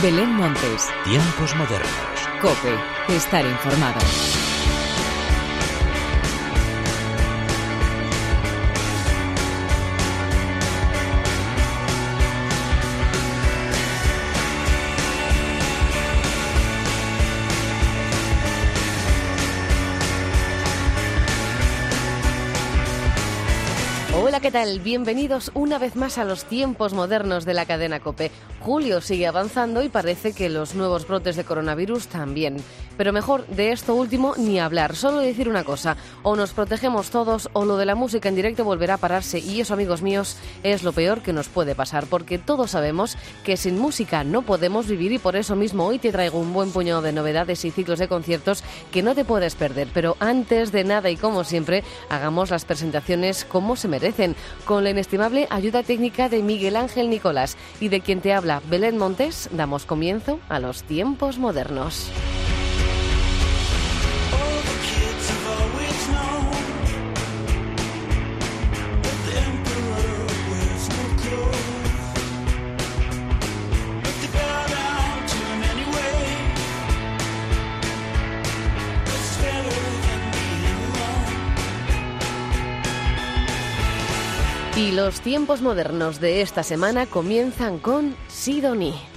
Belén Montes. Tiempos modernos. Cope. Estar informado. Hola, ¿qué tal? Bienvenidos una vez más a los tiempos modernos de la cadena Cope. Julio sigue avanzando y parece que los nuevos brotes de coronavirus también. Pero mejor de esto último ni hablar, solo decir una cosa, o nos protegemos todos o lo de la música en directo volverá a pararse y eso, amigos míos, es lo peor que nos puede pasar, porque todos sabemos que sin música no podemos vivir y por eso mismo hoy te traigo un buen puñado de novedades y ciclos de conciertos que no te puedes perder. Pero antes de nada y como siempre, hagamos las presentaciones como se merecen, con la inestimable ayuda técnica de Miguel Ángel Nicolás y de quien te habla Belén Montes, damos comienzo a los tiempos modernos. Y los tiempos modernos de esta semana comienzan con Sidonie.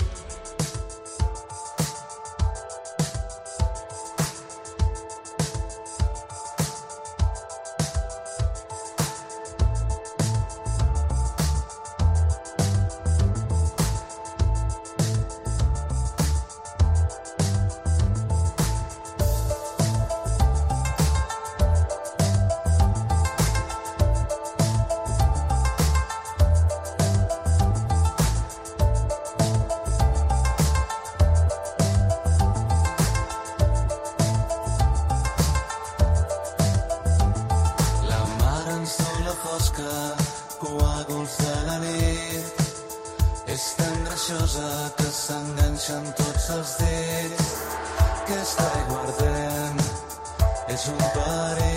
parell.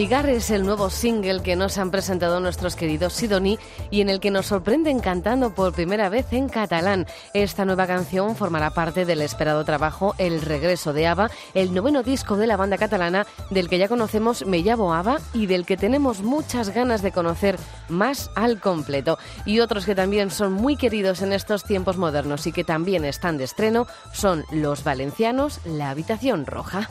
Llegar es el nuevo single que nos han presentado nuestros queridos Sidoni y en el que nos sorprenden cantando por primera vez en catalán. Esta nueva canción formará parte del esperado trabajo El regreso de Ava, el noveno disco de la banda catalana del que ya conocemos Me llamo Ava y del que tenemos muchas ganas de conocer más al completo. Y otros que también son muy queridos en estos tiempos modernos y que también están de estreno son los valencianos La Habitación Roja.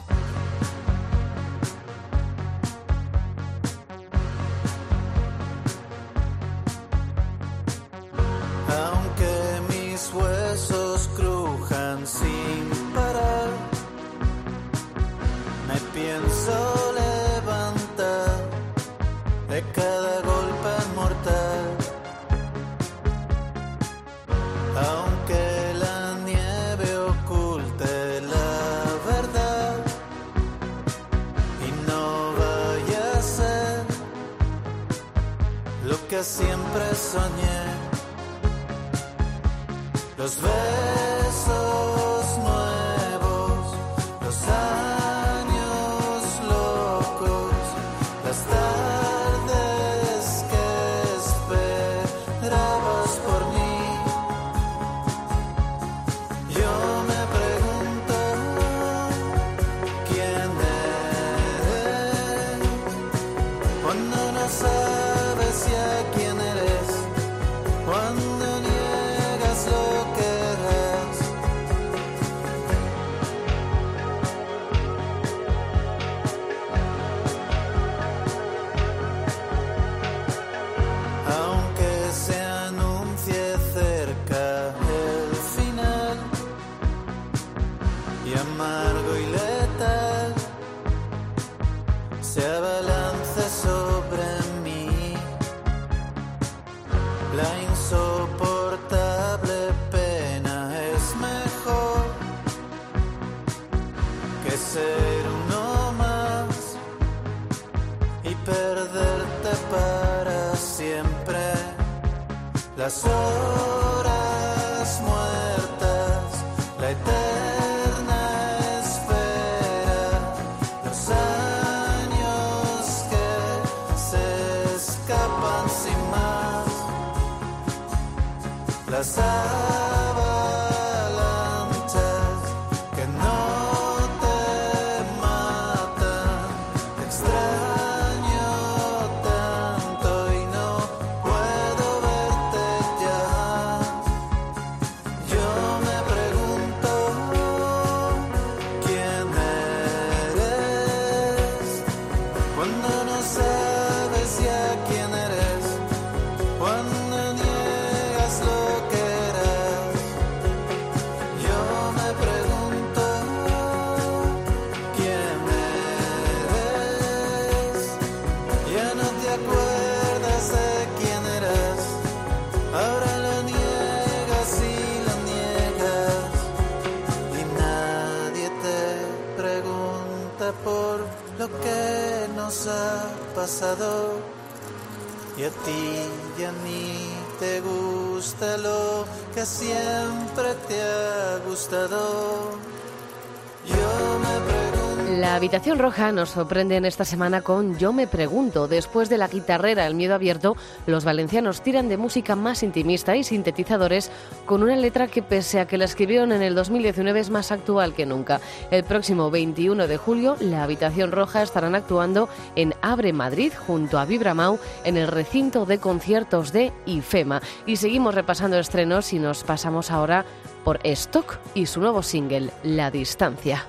Habitación roja nos sorprende en esta semana con Yo me pregunto. Después de la guitarrera El miedo abierto, los valencianos tiran de música más intimista y sintetizadores con una letra que pese a que la escribieron en el 2019 es más actual que nunca. El próximo 21 de julio, la habitación roja estarán actuando en Abre Madrid junto a Vibramau en el recinto de conciertos de IFEMA. Y seguimos repasando estrenos y nos pasamos ahora por Stock y su nuevo single, La Distancia.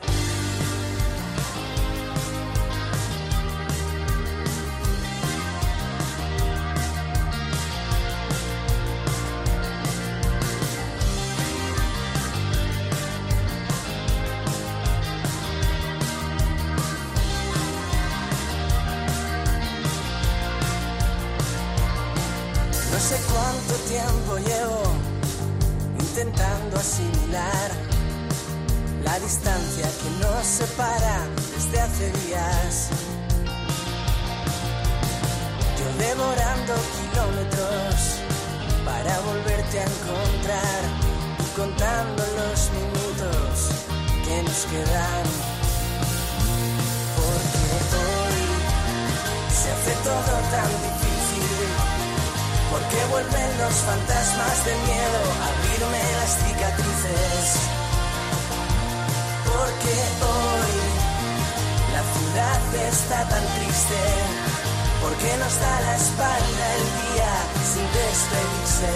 Porque nos da la espalda el día sin despedirse.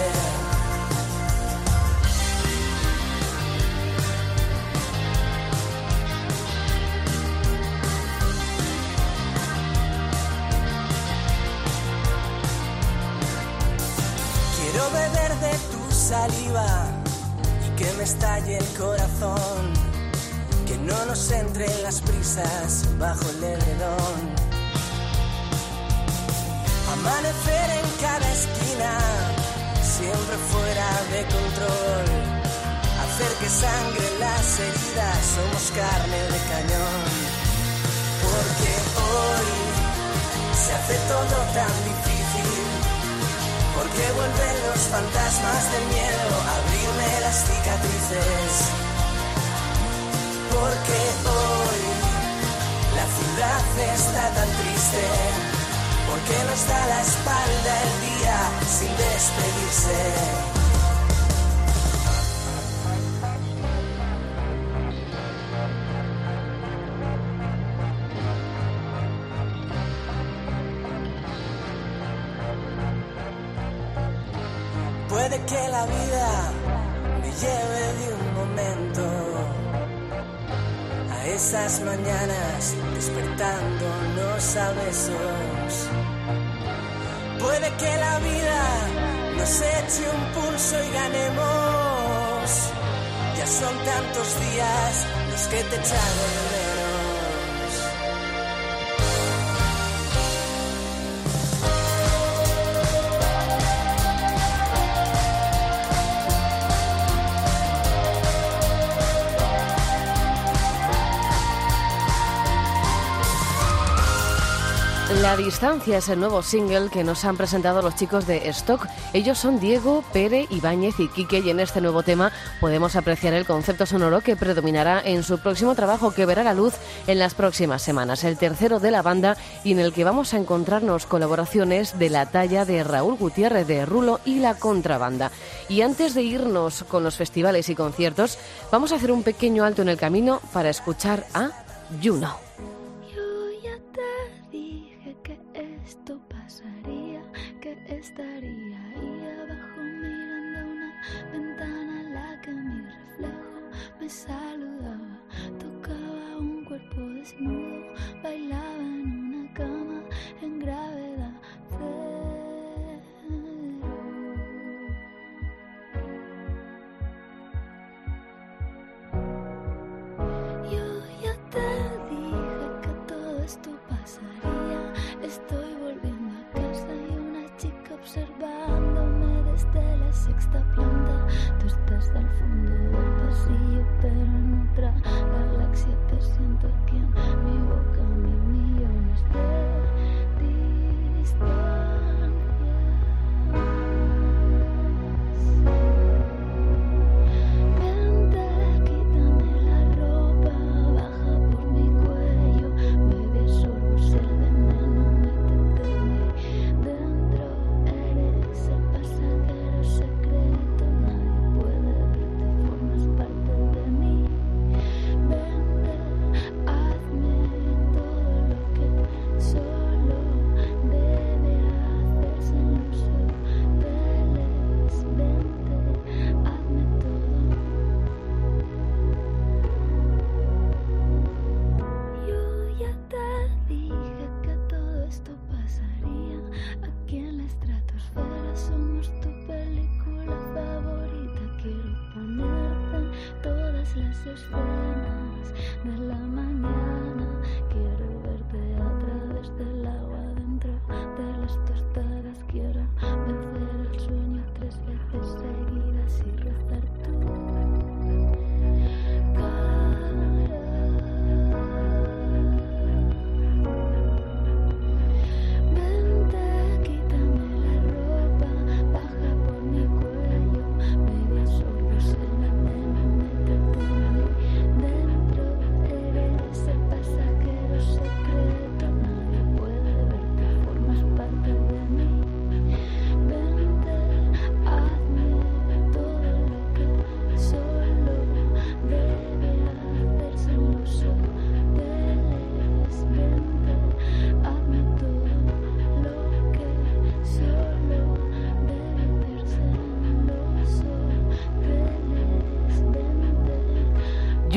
Quiero beber de tu saliva que me estalle el corazón, que no nos entren las prisas bajo el edredón. Amanecer en cada esquina, siempre fuera de control. Hacer que sangre las heridas, somos carne de cañón. Porque hoy se hace todo tan difícil. Porque vuelven los fantasmas del miedo a abrirme las cicatrices. Porque hoy la ciudad está tan triste. Porque nos da la espalda el día sin despedirse. Puede que la vida me lleve de un momento a esas mañanas despertándonos a besos. Puede que la vida nos eche un pulso y ganemos. Ya son tantos días los que te echan de La distancia es el nuevo single que nos han presentado los chicos de Stock. Ellos son Diego, Pere, Ibáñez y Quique y en este nuevo tema podemos apreciar el concepto sonoro que predominará en su próximo trabajo que verá la luz en las próximas semanas, el tercero de la banda y en el que vamos a encontrarnos colaboraciones de la talla de Raúl Gutiérrez de Rulo y la contrabanda. Y antes de irnos con los festivales y conciertos, vamos a hacer un pequeño alto en el camino para escuchar a Juno.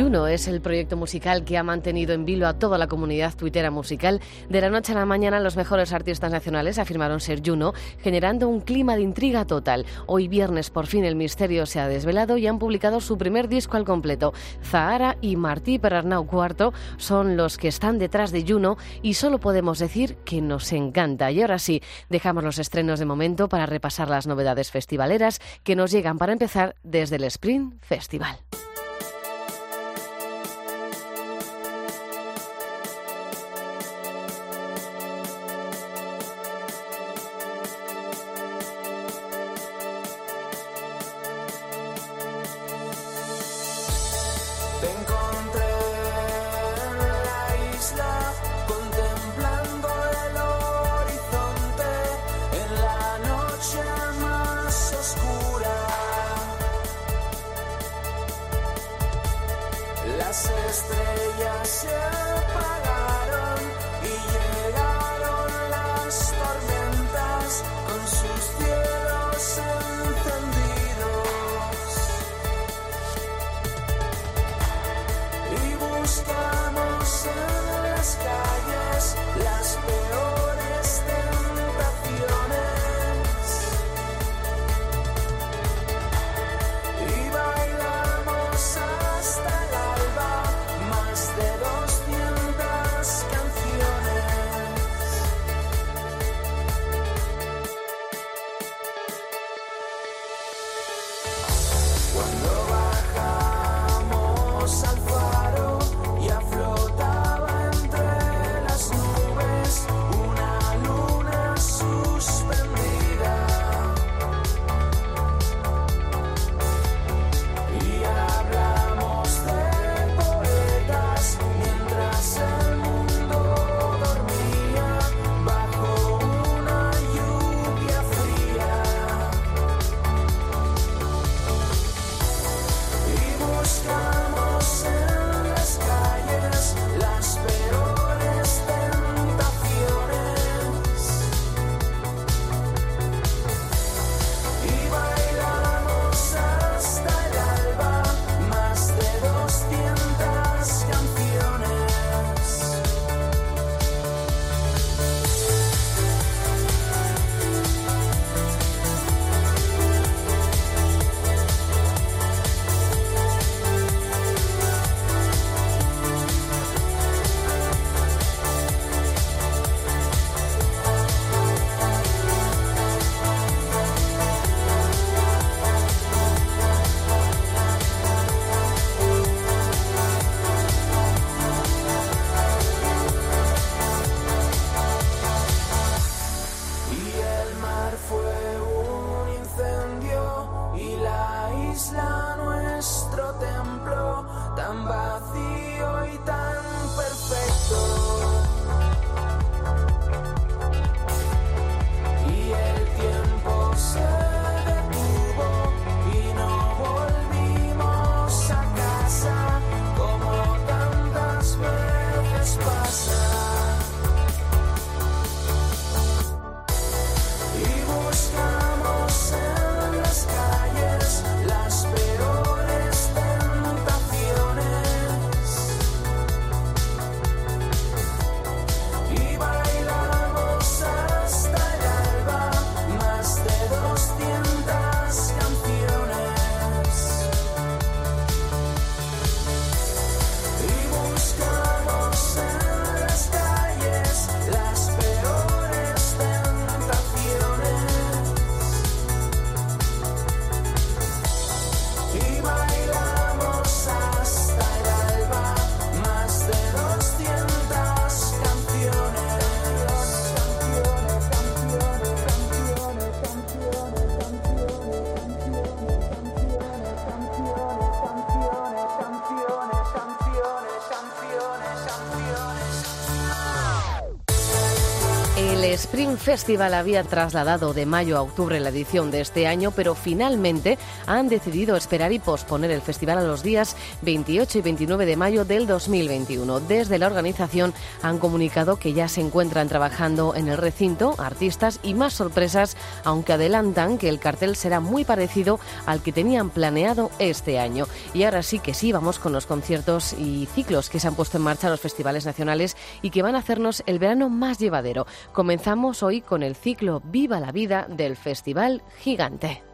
21 es el proyecto musical que ha mantenido en vilo a toda la comunidad tuitera musical. De la noche a la mañana los mejores artistas nacionales afirmaron ser Juno, generando un clima de intriga total. Hoy viernes por fin el misterio se ha desvelado y han publicado su primer disco al completo. Zahara y Martí Perarnau Cuarto son los que están detrás de Juno y solo podemos decir que nos encanta. Y ahora sí, dejamos los estrenos de momento para repasar las novedades festivaleras que nos llegan para empezar desde el Spring Festival. Las estrellas se apagaron y llegaron las tormentas con sus cielos encendidos. y buscamos en las calles las peores Spring Festival había trasladado de mayo a octubre la edición de este año, pero finalmente han decidido esperar y posponer el festival a los días 28 y 29 de mayo del 2021. Desde la organización han comunicado que ya se encuentran trabajando en el recinto artistas y más sorpresas, aunque adelantan que el cartel será muy parecido al que tenían planeado este año. Y ahora sí que sí, vamos con los conciertos y ciclos que se han puesto en marcha los festivales nacionales y que van a hacernos el verano más llevadero. Comenzamos hoy con el ciclo Viva la Vida del Festival Gigante.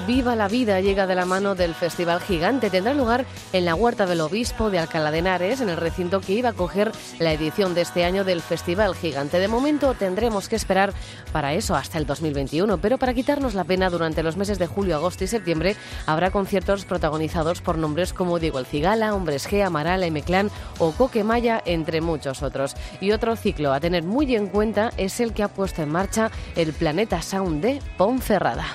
Viva la Vida llega de la mano del Festival Gigante. Tendrá lugar en la Huerta del Obispo de Alcalá de Henares, en el recinto que iba a coger la edición de este año del Festival Gigante. De momento tendremos que esperar para eso hasta el 2021, pero para quitarnos la pena durante los meses de julio, agosto y septiembre habrá conciertos protagonizados por nombres como Diego El Cigala, Hombres G, Amaral, M-Clan o Coquemaya, entre muchos otros. Y otro ciclo a tener muy en cuenta es el que ha puesto en marcha el Planeta Sound de Ponferrada.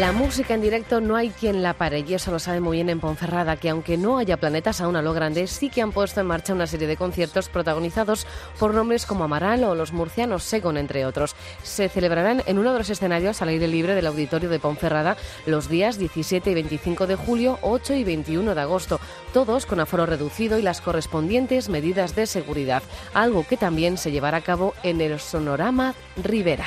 La música en directo no hay quien la pare y eso lo sabe muy bien en Ponferrada, que aunque no haya planetas aún a lo grande, sí que han puesto en marcha una serie de conciertos protagonizados por nombres como Amaral o los murcianos Segon, entre otros. Se celebrarán en uno de los escenarios al aire libre del auditorio de Ponferrada los días 17 y 25 de julio, 8 y 21 de agosto, todos con aforo reducido y las correspondientes medidas de seguridad, algo que también se llevará a cabo en el Sonorama Rivera.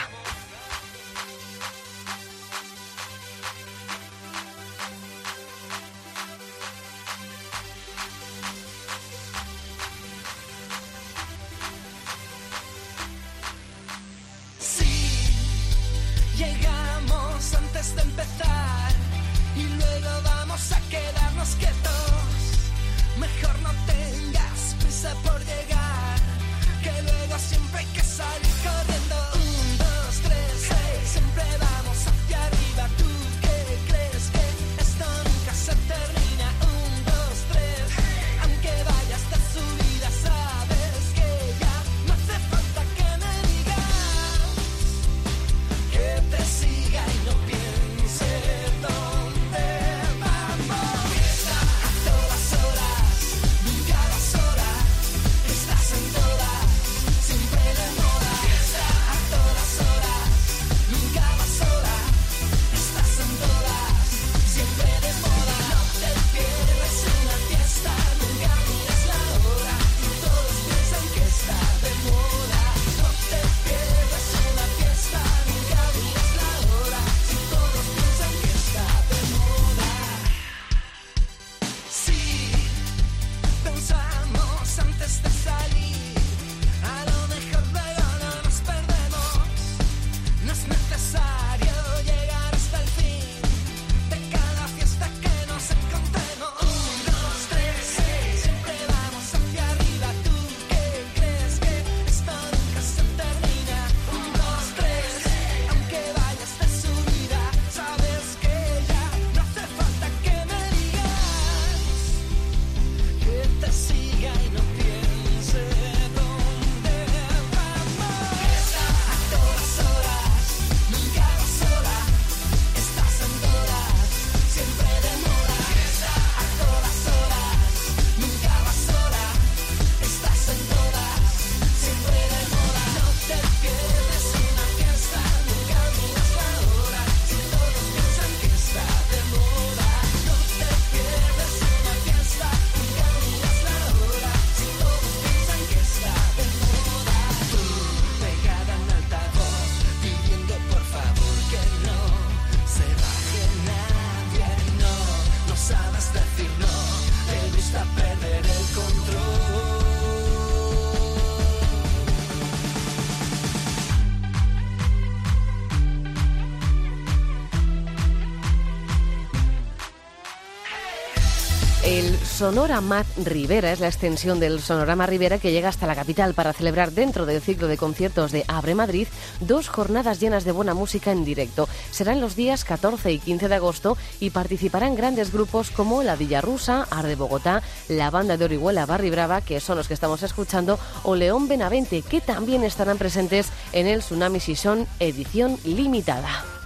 Sonora Mat Rivera es la extensión del Sonorama Rivera que llega hasta la capital para celebrar dentro del ciclo de conciertos de Abre Madrid dos jornadas llenas de buena música en directo. Serán los días 14 y 15 de agosto y participarán grandes grupos como La Villa Rusa, Arde Bogotá, la banda de Orihuela Barri Brava, que son los que estamos escuchando, o León Benavente, que también estarán presentes en el Tsunami Season edición limitada.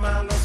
La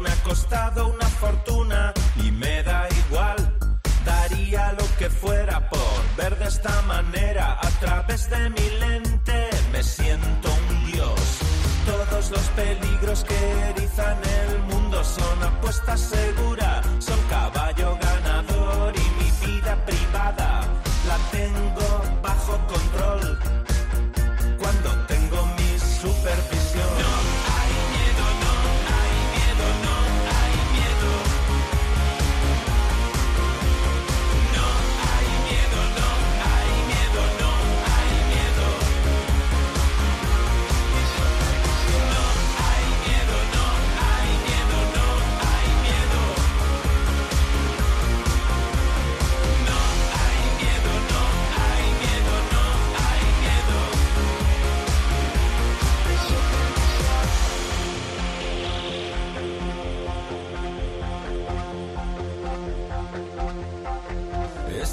me ha costado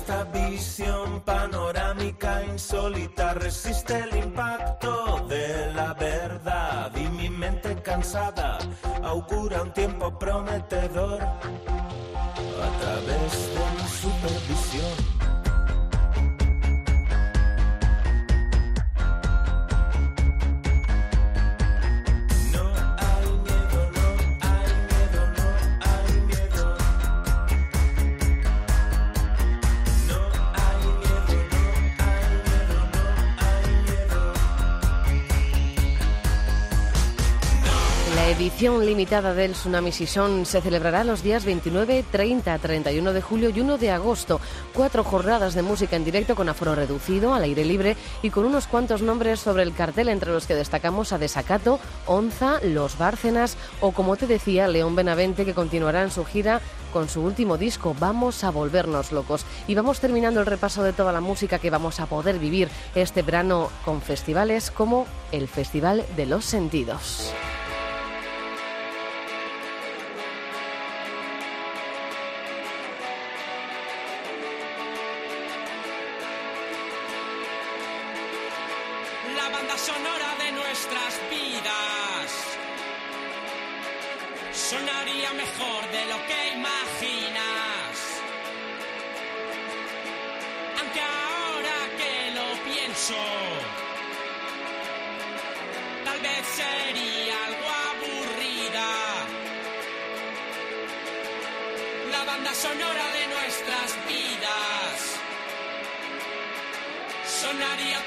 Esta visión panorámica insólita resiste el impacto de la verdad y mi mente cansada augura un tiempo prometedor a través de mi supervisión. Edición limitada del Tsunami Season se celebrará los días 29, 30, 31 de julio y 1 de agosto. Cuatro jornadas de música en directo con aforo reducido, al aire libre y con unos cuantos nombres sobre el cartel, entre los que destacamos a Desacato, Onza, Los Bárcenas o, como te decía, León Benavente, que continuará en su gira con su último disco, Vamos a volvernos locos. Y vamos terminando el repaso de toda la música que vamos a poder vivir este verano con festivales como el Festival de los Sentidos. Banda sonora de nuestras vidas. Sonaría mejor de lo que imaginas. Aunque ahora que lo pienso, tal vez sería algo aburrida. La banda sonora de nuestras vidas sonaría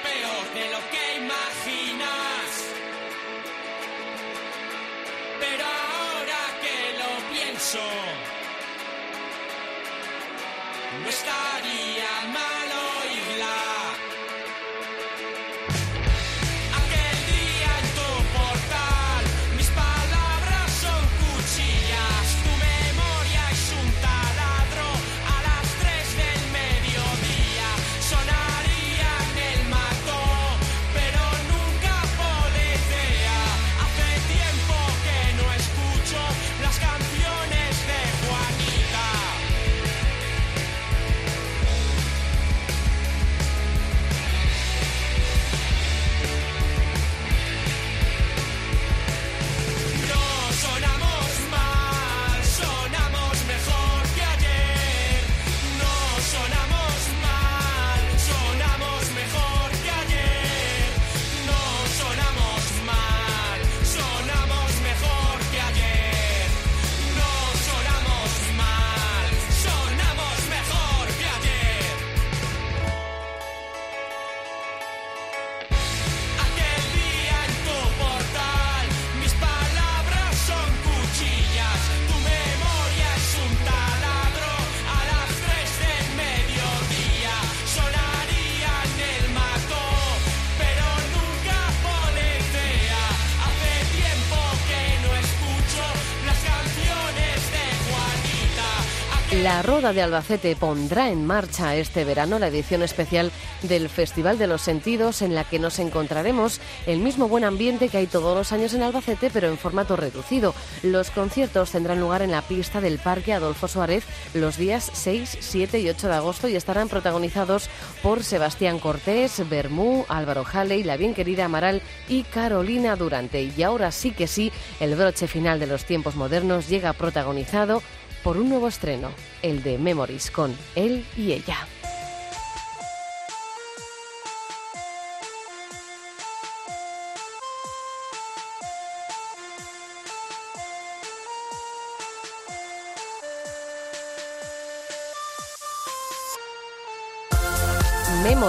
La Roda de Albacete pondrá en marcha este verano la edición especial del Festival de los Sentidos en la que nos encontraremos el mismo buen ambiente que hay todos los años en Albacete pero en formato reducido. Los conciertos tendrán lugar en la pista del Parque Adolfo Suárez los días 6, 7 y 8 de agosto y estarán protagonizados por Sebastián Cortés, Bermú, Álvaro Jale y la bien querida Amaral y Carolina Durante. Y ahora sí que sí, el broche final de los tiempos modernos llega protagonizado por un nuevo estreno, el de Memories con él y ella.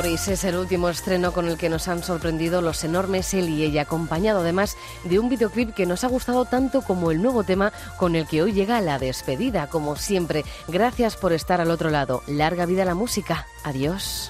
Es el último estreno con el que nos han sorprendido los enormes él y ella, acompañado además de un videoclip que nos ha gustado tanto como el nuevo tema con el que hoy llega la despedida. Como siempre, gracias por estar al otro lado. Larga vida la música. Adiós.